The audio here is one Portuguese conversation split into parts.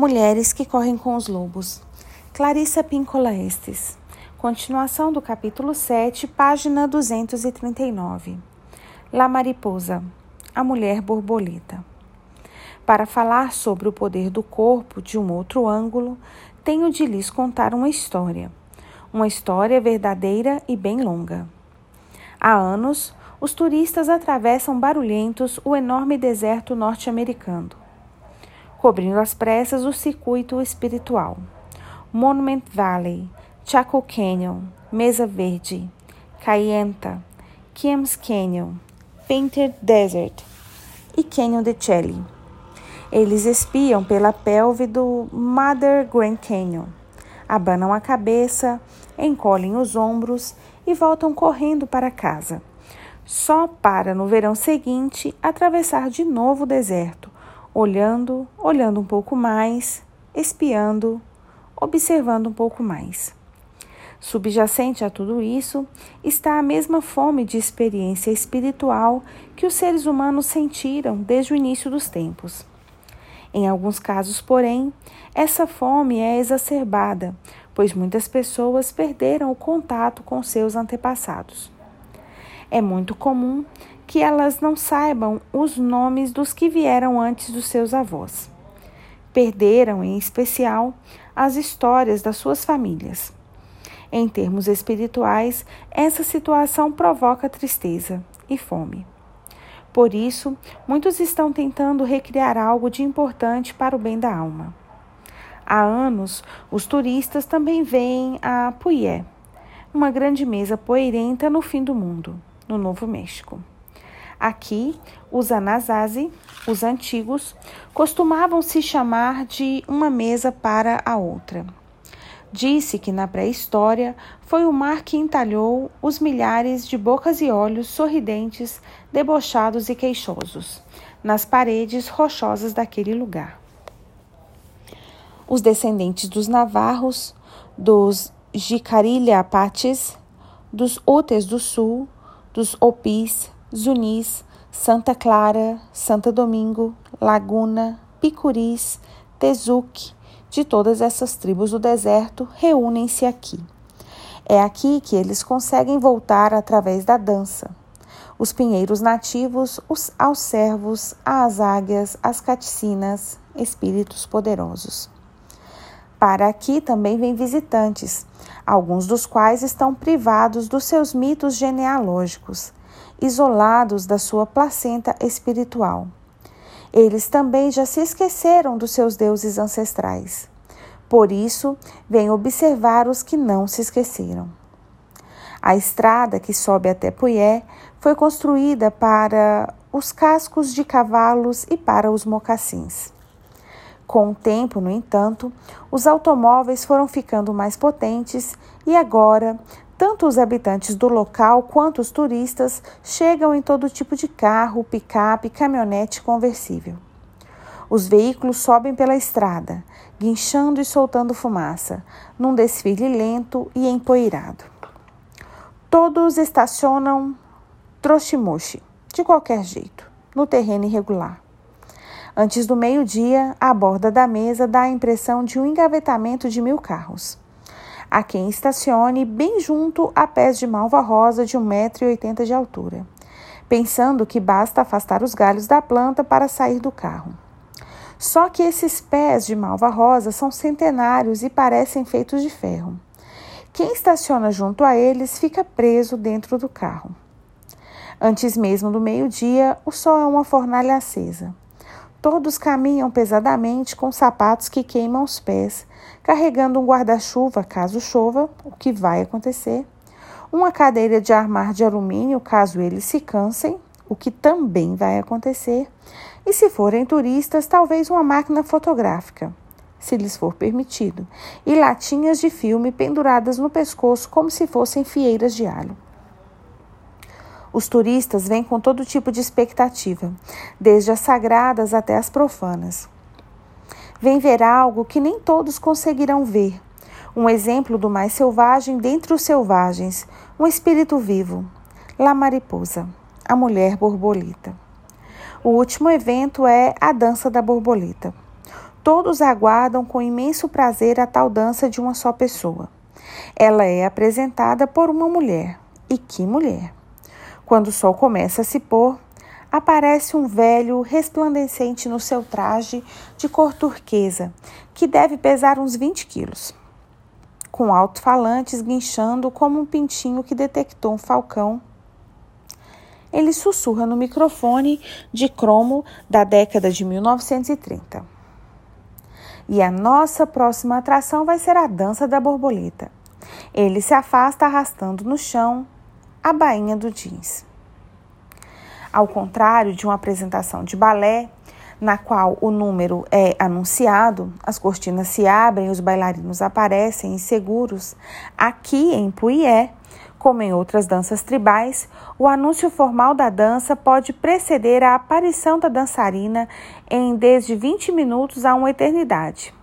Mulheres que correm com os lobos. Clarissa Pincola Estes. Continuação do capítulo 7, página 239. La Mariposa, a mulher borboleta. Para falar sobre o poder do corpo de um outro ângulo, tenho de lhes contar uma história. Uma história verdadeira e bem longa. Há anos, os turistas atravessam barulhentos o enorme deserto norte-americano cobrindo às pressas o circuito espiritual. Monument Valley, Chaco Canyon, Mesa Verde, Cayenta, Kiams Canyon, Painted Desert e Canyon de Chelly. Eles espiam pela pelve do Mother Grand Canyon, abanam a cabeça, encolhem os ombros e voltam correndo para casa. Só para no verão seguinte atravessar de novo o deserto, olhando, olhando um pouco mais, espiando, observando um pouco mais. Subjacente a tudo isso está a mesma fome de experiência espiritual que os seres humanos sentiram desde o início dos tempos. Em alguns casos, porém, essa fome é exacerbada, pois muitas pessoas perderam o contato com seus antepassados. É muito comum que elas não saibam os nomes dos que vieram antes dos seus avós. Perderam, em especial, as histórias das suas famílias. Em termos espirituais, essa situação provoca tristeza e fome. Por isso, muitos estão tentando recriar algo de importante para o bem da alma. Há anos, os turistas também veem a Puyé, uma grande mesa poeirenta no fim do mundo, no Novo México. Aqui, os Anasazi, os antigos, costumavam se chamar de uma mesa para a outra. Disse que na pré-história foi o mar que entalhou os milhares de bocas e olhos sorridentes, debochados e queixosos nas paredes rochosas daquele lugar. Os descendentes dos navarros, dos Jicarilha Apaches, dos Utes do Sul, dos Opis, Zunis, Santa Clara, Santo Domingo, Laguna, Picuris, Tezuque, de todas essas tribos do deserto, reúnem-se aqui. É aqui que eles conseguem voltar através da dança. Os pinheiros nativos, os, aos servos, às águias, às caticinas, espíritos poderosos. Para aqui também vêm visitantes, alguns dos quais estão privados dos seus mitos genealógicos, isolados da sua placenta espiritual. Eles também já se esqueceram dos seus deuses ancestrais. Por isso, vem observar os que não se esqueceram. A estrada que sobe até Puyé foi construída para os cascos de cavalos e para os mocassins. Com o tempo, no entanto, os automóveis foram ficando mais potentes e agora tanto os habitantes do local quanto os turistas chegam em todo tipo de carro, picape, caminhonete conversível. Os veículos sobem pela estrada, guinchando e soltando fumaça, num desfile lento e empoeirado. Todos estacionam trochimoshi, de qualquer jeito, no terreno irregular. Antes do meio-dia, a borda da mesa dá a impressão de um engavetamento de mil carros a quem estacione bem junto a pés de malva rosa de 1,80m de altura, pensando que basta afastar os galhos da planta para sair do carro. Só que esses pés de malva rosa são centenários e parecem feitos de ferro. Quem estaciona junto a eles fica preso dentro do carro. Antes mesmo do meio-dia, o sol é uma fornalha acesa. Todos caminham pesadamente com sapatos que queimam os pés, carregando um guarda-chuva caso chova, o que vai acontecer, uma cadeira de armar de alumínio caso eles se cansem, o que também vai acontecer, e se forem turistas, talvez uma máquina fotográfica, se lhes for permitido, e latinhas de filme penduradas no pescoço como se fossem fieiras de alho. Os turistas vêm com todo tipo de expectativa, desde as sagradas até as profanas. Vêm ver algo que nem todos conseguirão ver. Um exemplo do mais selvagem dentre os selvagens, um espírito vivo, La Mariposa, a mulher borboleta. O último evento é a dança da borboleta. todos aguardam com imenso prazer a tal dança de uma só pessoa. Ela é apresentada por uma mulher. E que mulher! Quando o sol começa a se pôr, aparece um velho resplandecente no seu traje de cor turquesa, que deve pesar uns 20 quilos, com alto-falantes guinchando como um pintinho que detectou um falcão. Ele sussurra no microfone de cromo da década de 1930. E a nossa próxima atração vai ser a dança da borboleta. Ele se afasta arrastando no chão a bainha do jeans. Ao contrário de uma apresentação de balé, na qual o número é anunciado, as cortinas se abrem, os bailarinos aparecem inseguros, aqui em Puié, como em outras danças tribais, o anúncio formal da dança pode preceder a aparição da dançarina em desde 20 minutos a uma eternidade.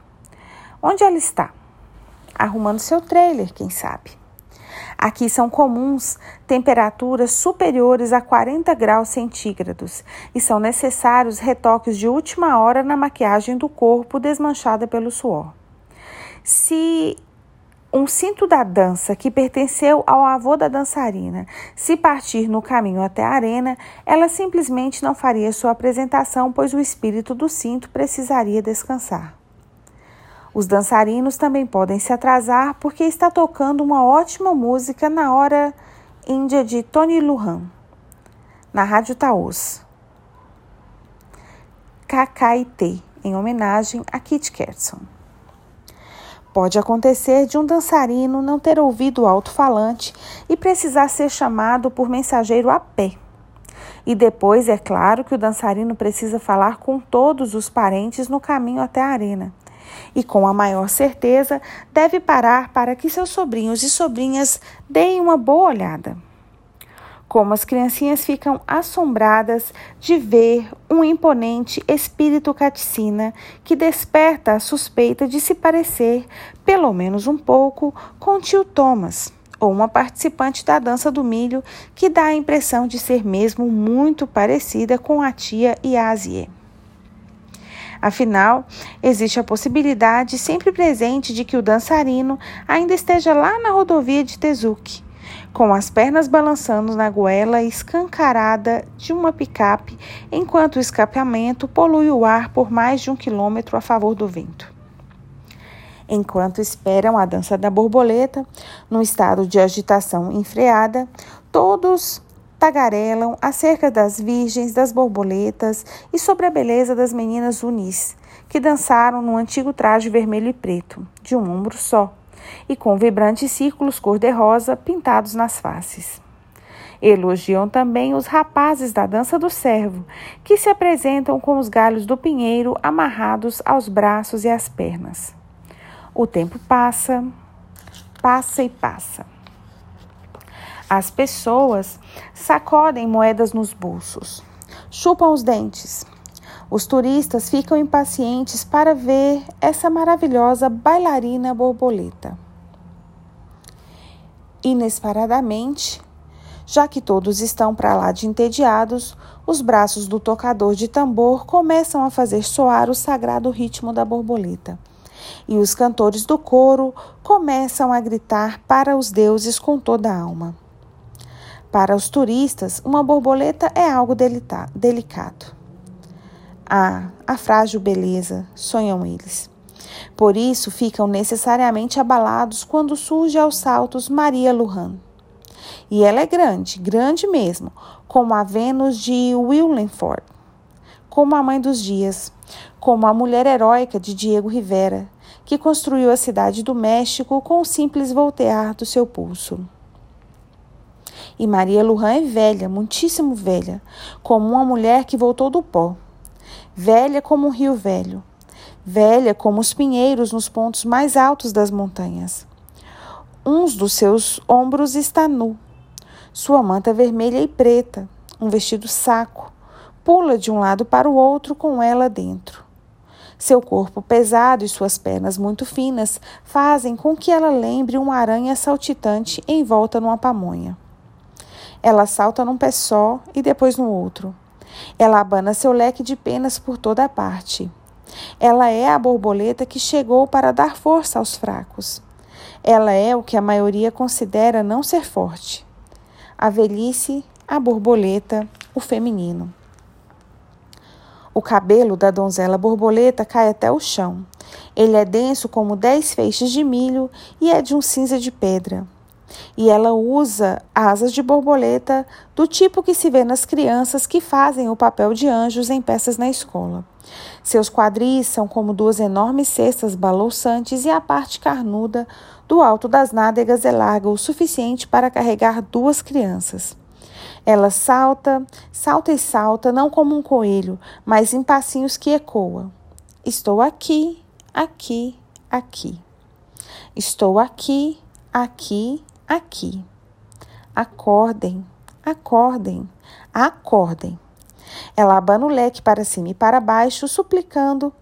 Onde ela está? Arrumando seu trailer, quem sabe? Aqui são comuns temperaturas superiores a 40 graus centígrados e são necessários retoques de última hora na maquiagem do corpo desmanchada pelo suor. Se um cinto da dança que pertenceu ao avô da dançarina se partir no caminho até a arena, ela simplesmente não faria sua apresentação, pois o espírito do cinto precisaria descansar. Os dançarinos também podem se atrasar porque está tocando uma ótima música na hora índia de Tony Lujan, na Rádio Taos. KKIT, em homenagem a Kit Kerson. Pode acontecer de um dançarino não ter ouvido o alto-falante e precisar ser chamado por mensageiro a pé. E depois, é claro que o dançarino precisa falar com todos os parentes no caminho até a arena e, com a maior certeza, deve parar para que seus sobrinhos e sobrinhas deem uma boa olhada. Como as criancinhas ficam assombradas de ver um imponente espírito caticina que desperta a suspeita de se parecer, pelo menos um pouco, com tio Thomas, ou uma participante da dança do milho que dá a impressão de ser mesmo muito parecida com a tia Yasie. Afinal, existe a possibilidade sempre presente de que o dançarino ainda esteja lá na rodovia de Tezuki, com as pernas balançando na goela escancarada de uma picape, enquanto o escapamento polui o ar por mais de um quilômetro a favor do vento. Enquanto esperam a dança da borboleta, num estado de agitação enfreada, todos tagarelam acerca das virgens, das borboletas e sobre a beleza das meninas unis, que dançaram no antigo traje vermelho e preto, de um ombro só, e com vibrantes círculos cor-de-rosa pintados nas faces. Elogiam também os rapazes da dança do servo, que se apresentam com os galhos do pinheiro amarrados aos braços e às pernas. O tempo passa, passa e passa. As pessoas sacodem moedas nos bolsos, chupam os dentes. Os turistas ficam impacientes para ver essa maravilhosa bailarina borboleta. Inesperadamente, já que todos estão para lá de entediados, os braços do tocador de tambor começam a fazer soar o sagrado ritmo da borboleta. E os cantores do coro começam a gritar para os deuses com toda a alma. Para os turistas, uma borboleta é algo delicado. Ah, a frágil beleza, sonham eles. Por isso ficam necessariamente abalados quando surge aos saltos Maria Lujan. E ela é grande, grande mesmo, como a Vênus de Willenford, como a mãe dos dias, como a mulher heróica de Diego Rivera, que construiu a cidade do México com o simples voltear do seu pulso. E Maria Lujan é velha, muitíssimo velha, como uma mulher que voltou do pó. Velha como um rio velho. Velha como os pinheiros nos pontos mais altos das montanhas. Um dos seus ombros está nu. Sua manta vermelha e preta, um vestido saco, pula de um lado para o outro com ela dentro. Seu corpo pesado e suas pernas muito finas fazem com que ela lembre uma aranha saltitante envolta numa pamonha. Ela salta num pé só e depois no outro. Ela abana seu leque de penas por toda a parte. Ela é a borboleta que chegou para dar força aos fracos. Ela é o que a maioria considera não ser forte. A velhice, a borboleta, o feminino. O cabelo da donzela borboleta cai até o chão. Ele é denso como dez feixes de milho e é de um cinza de pedra. E ela usa asas de borboleta do tipo que se vê nas crianças que fazem o papel de anjos em peças na escola. Seus quadris são como duas enormes cestas balouçantes e a parte carnuda do alto das nádegas é larga o suficiente para carregar duas crianças. Ela salta, salta e salta, não como um coelho, mas em passinhos que ecoam. Estou aqui, aqui, aqui. Estou aqui, aqui, aqui. Acordem, acordem, acordem. Ela abana o leque para cima e para baixo, suplicando,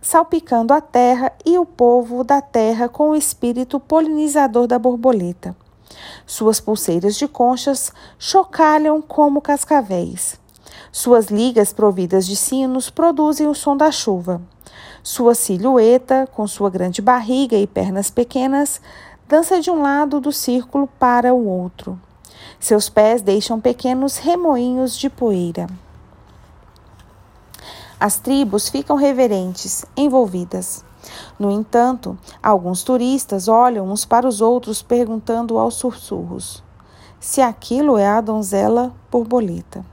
salpicando a terra e o povo da terra com o espírito polinizador da borboleta. Suas pulseiras de conchas chocalham como cascavéis. Suas ligas providas de sinos produzem o som da chuva. Sua silhueta, com sua grande barriga e pernas pequenas, dança de um lado do círculo para o outro. Seus pés deixam pequenos remoinhos de poeira. As tribos ficam reverentes, envolvidas. No entanto, alguns turistas olham uns para os outros perguntando aos sussurros se aquilo é a donzela borboleta.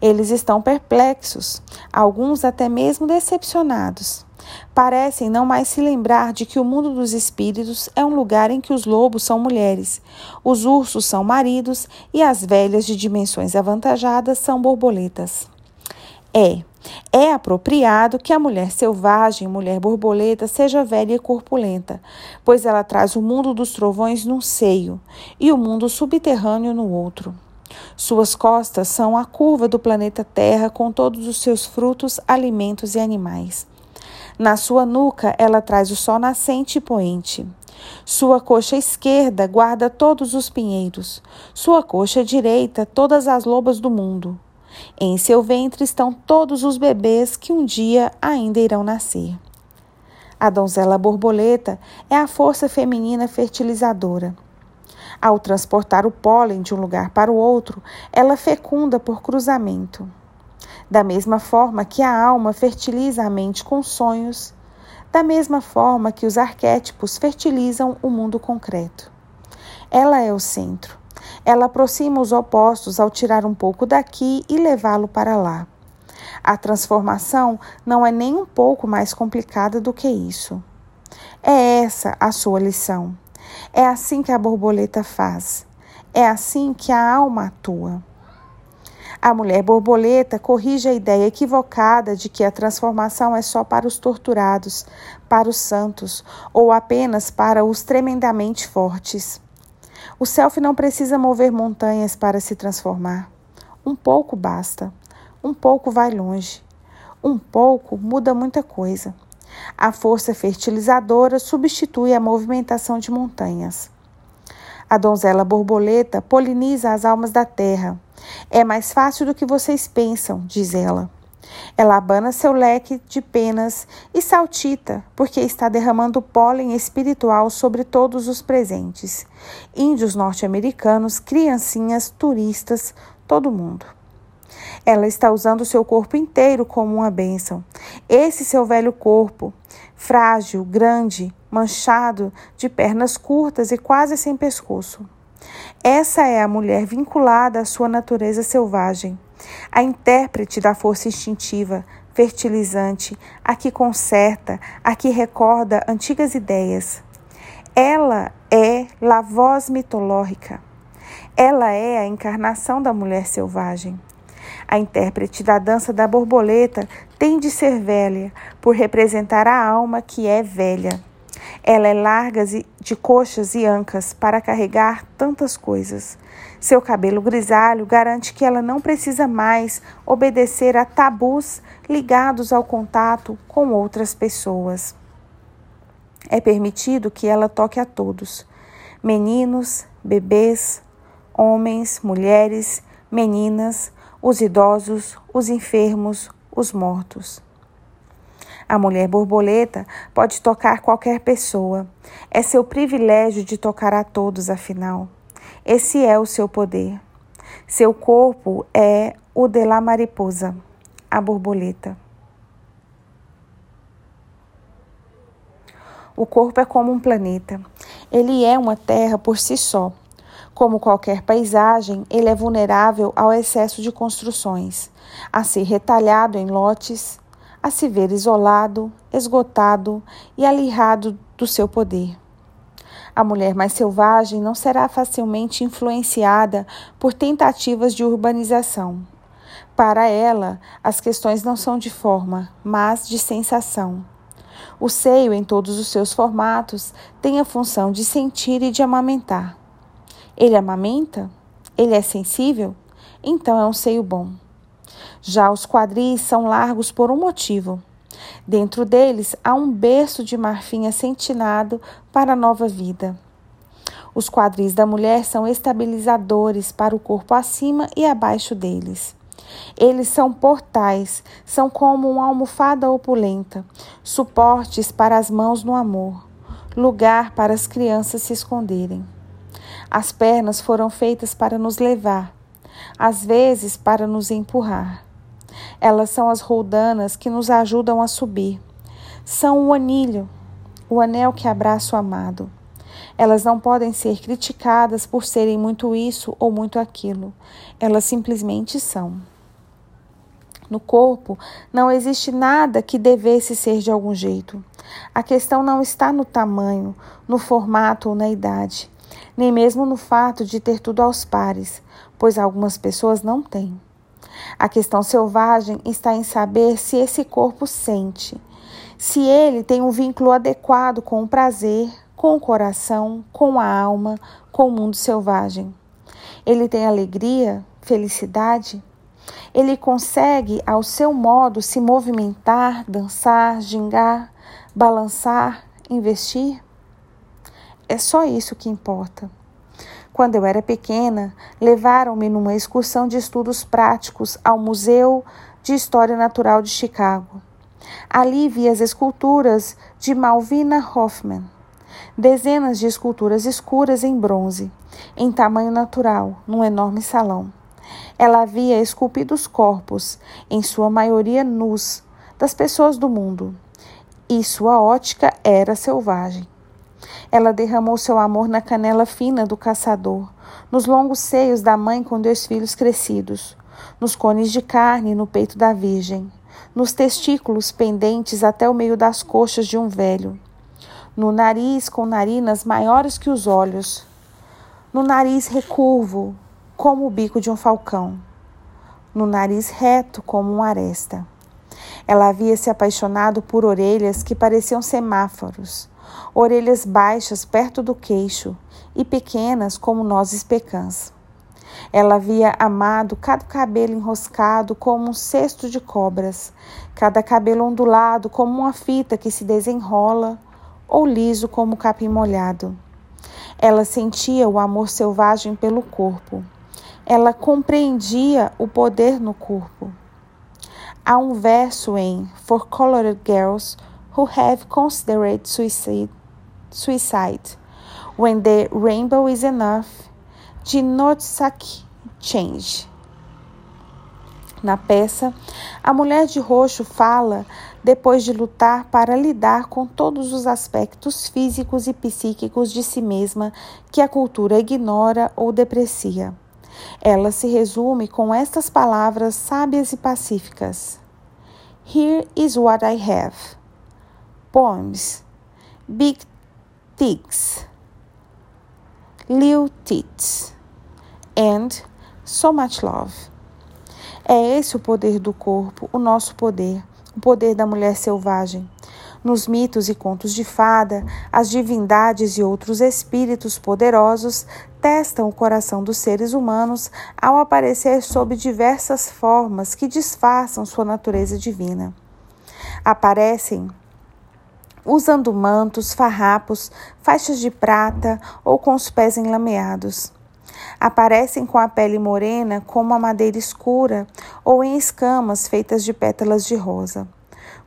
Eles estão perplexos, alguns até mesmo decepcionados. Parecem não mais se lembrar de que o mundo dos espíritos é um lugar em que os lobos são mulheres, os ursos são maridos e as velhas de dimensões avantajadas são borboletas. É, é apropriado que a mulher selvagem, mulher borboleta, seja velha e corpulenta, pois ela traz o mundo dos trovões num seio e o mundo subterrâneo no outro. Suas costas são a curva do planeta Terra com todos os seus frutos, alimentos e animais. Na sua nuca, ela traz o sol nascente e poente. Sua coxa esquerda guarda todos os pinheiros, sua coxa direita todas as lobas do mundo. Em seu ventre estão todos os bebês que um dia ainda irão nascer. A donzela borboleta é a força feminina fertilizadora. Ao transportar o pólen de um lugar para o outro, ela fecunda por cruzamento. Da mesma forma que a alma fertiliza a mente com sonhos, da mesma forma que os arquétipos fertilizam o mundo concreto. Ela é o centro. Ela aproxima os opostos ao tirar um pouco daqui e levá-lo para lá. A transformação não é nem um pouco mais complicada do que isso. É essa a sua lição. É assim que a borboleta faz. É assim que a alma atua. A mulher borboleta corrige a ideia equivocada de que a transformação é só para os torturados, para os santos ou apenas para os tremendamente fortes. O self não precisa mover montanhas para se transformar. Um pouco basta. Um pouco vai longe. Um pouco muda muita coisa. A força fertilizadora substitui a movimentação de montanhas. A donzela borboleta poliniza as almas da terra. É mais fácil do que vocês pensam, diz ela. Ela abana seu leque de penas e saltita, porque está derramando pólen espiritual sobre todos os presentes: índios norte-americanos, criancinhas, turistas, todo mundo. Ela está usando seu corpo inteiro como uma bênção. Esse seu velho corpo, frágil, grande, manchado, de pernas curtas e quase sem pescoço. Essa é a mulher vinculada à sua natureza selvagem a intérprete da força instintiva, fertilizante, a que conserta, a que recorda antigas ideias. Ela é la voz mitológica. Ela é a encarnação da mulher selvagem. A intérprete da dança da borboleta tem de ser velha, por representar a alma que é velha. Ela é larga de coxas e ancas para carregar tantas coisas. Seu cabelo grisalho garante que ela não precisa mais obedecer a tabus ligados ao contato com outras pessoas. É permitido que ela toque a todos: meninos, bebês, homens, mulheres, meninas, os idosos, os enfermos, os mortos. A mulher borboleta pode tocar qualquer pessoa. É seu privilégio de tocar a todos, afinal. Esse é o seu poder. Seu corpo é o de la mariposa, a borboleta. O corpo é como um planeta. Ele é uma terra por si só. Como qualquer paisagem, ele é vulnerável ao excesso de construções, a ser retalhado em lotes, a se ver isolado, esgotado e alirrado do seu poder. A mulher mais selvagem não será facilmente influenciada por tentativas de urbanização. Para ela, as questões não são de forma, mas de sensação. O seio, em todos os seus formatos, tem a função de sentir e de amamentar. Ele amamenta? Ele é sensível? Então é um seio bom. Já os quadris são largos por um motivo. Dentro deles há um berço de marfim assentinado para a nova vida. Os quadris da mulher são estabilizadores para o corpo acima e abaixo deles. Eles são portais, são como uma almofada opulenta, suportes para as mãos no amor, lugar para as crianças se esconderem. As pernas foram feitas para nos levar, às vezes para nos empurrar. Elas são as roldanas que nos ajudam a subir. São o anilho, o anel que abraça o amado. Elas não podem ser criticadas por serem muito isso ou muito aquilo. Elas simplesmente são. No corpo não existe nada que devesse ser de algum jeito. A questão não está no tamanho, no formato ou na idade, nem mesmo no fato de ter tudo aos pares, pois algumas pessoas não têm. A questão selvagem está em saber se esse corpo sente, se ele tem um vínculo adequado com o prazer, com o coração, com a alma, com o mundo selvagem. Ele tem alegria, felicidade? Ele consegue, ao seu modo, se movimentar, dançar, gingar, balançar, investir? É só isso que importa. Quando eu era pequena, levaram-me numa excursão de estudos práticos ao Museu de História Natural de Chicago. Ali vi as esculturas de Malvina Hoffman, dezenas de esculturas escuras em bronze, em tamanho natural, num enorme salão. Ela havia esculpido os corpos, em sua maioria nus, das pessoas do mundo, e sua ótica era selvagem. Ela derramou seu amor na canela fina do caçador, nos longos seios da mãe com dois filhos crescidos, nos cones de carne no peito da Virgem, nos testículos pendentes até o meio das coxas de um velho, no nariz com narinas maiores que os olhos, no nariz recurvo, como o bico de um falcão, no nariz reto como uma aresta. Ela havia se apaixonado por orelhas que pareciam semáforos, orelhas baixas perto do queixo e pequenas como nozes pecãs. Ela havia amado cada cabelo enroscado como um cesto de cobras, cada cabelo ondulado como uma fita que se desenrola, ou liso como capim molhado. Ela sentia o amor selvagem pelo corpo. Ela compreendia o poder no corpo. Há um verso em For Colored Girls who have considered suicide, suicide when the rainbow is enough, de Notsaki Change. Na peça, a mulher de roxo fala depois de lutar para lidar com todos os aspectos físicos e psíquicos de si mesma que a cultura ignora ou deprecia. Ela se resume com estas palavras sábias e pacíficas: Here is what I have poems, big tits, little tits, and so much love. É esse o poder do corpo, o nosso poder, o poder da mulher selvagem. Nos mitos e contos de fada, as divindades e outros espíritos poderosos testam o coração dos seres humanos ao aparecer sob diversas formas que disfarçam sua natureza divina. Aparecem usando mantos, farrapos, faixas de prata ou com os pés enlameados. Aparecem com a pele morena como a madeira escura ou em escamas feitas de pétalas de rosa.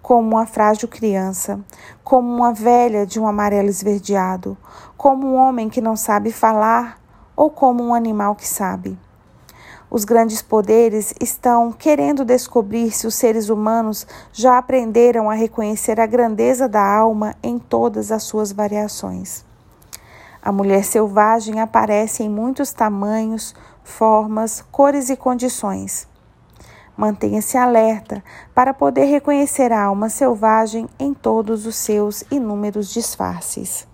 como uma frágil criança, como uma velha de um amarelo esverdeado, como um homem que não sabe falar ou como um animal que sabe. Os grandes poderes estão querendo descobrir se os seres humanos já aprenderam a reconhecer a grandeza da alma em todas as suas variações. A mulher selvagem aparece em muitos tamanhos, formas, cores e condições. Mantenha-se alerta para poder reconhecer a alma selvagem em todos os seus inúmeros disfarces.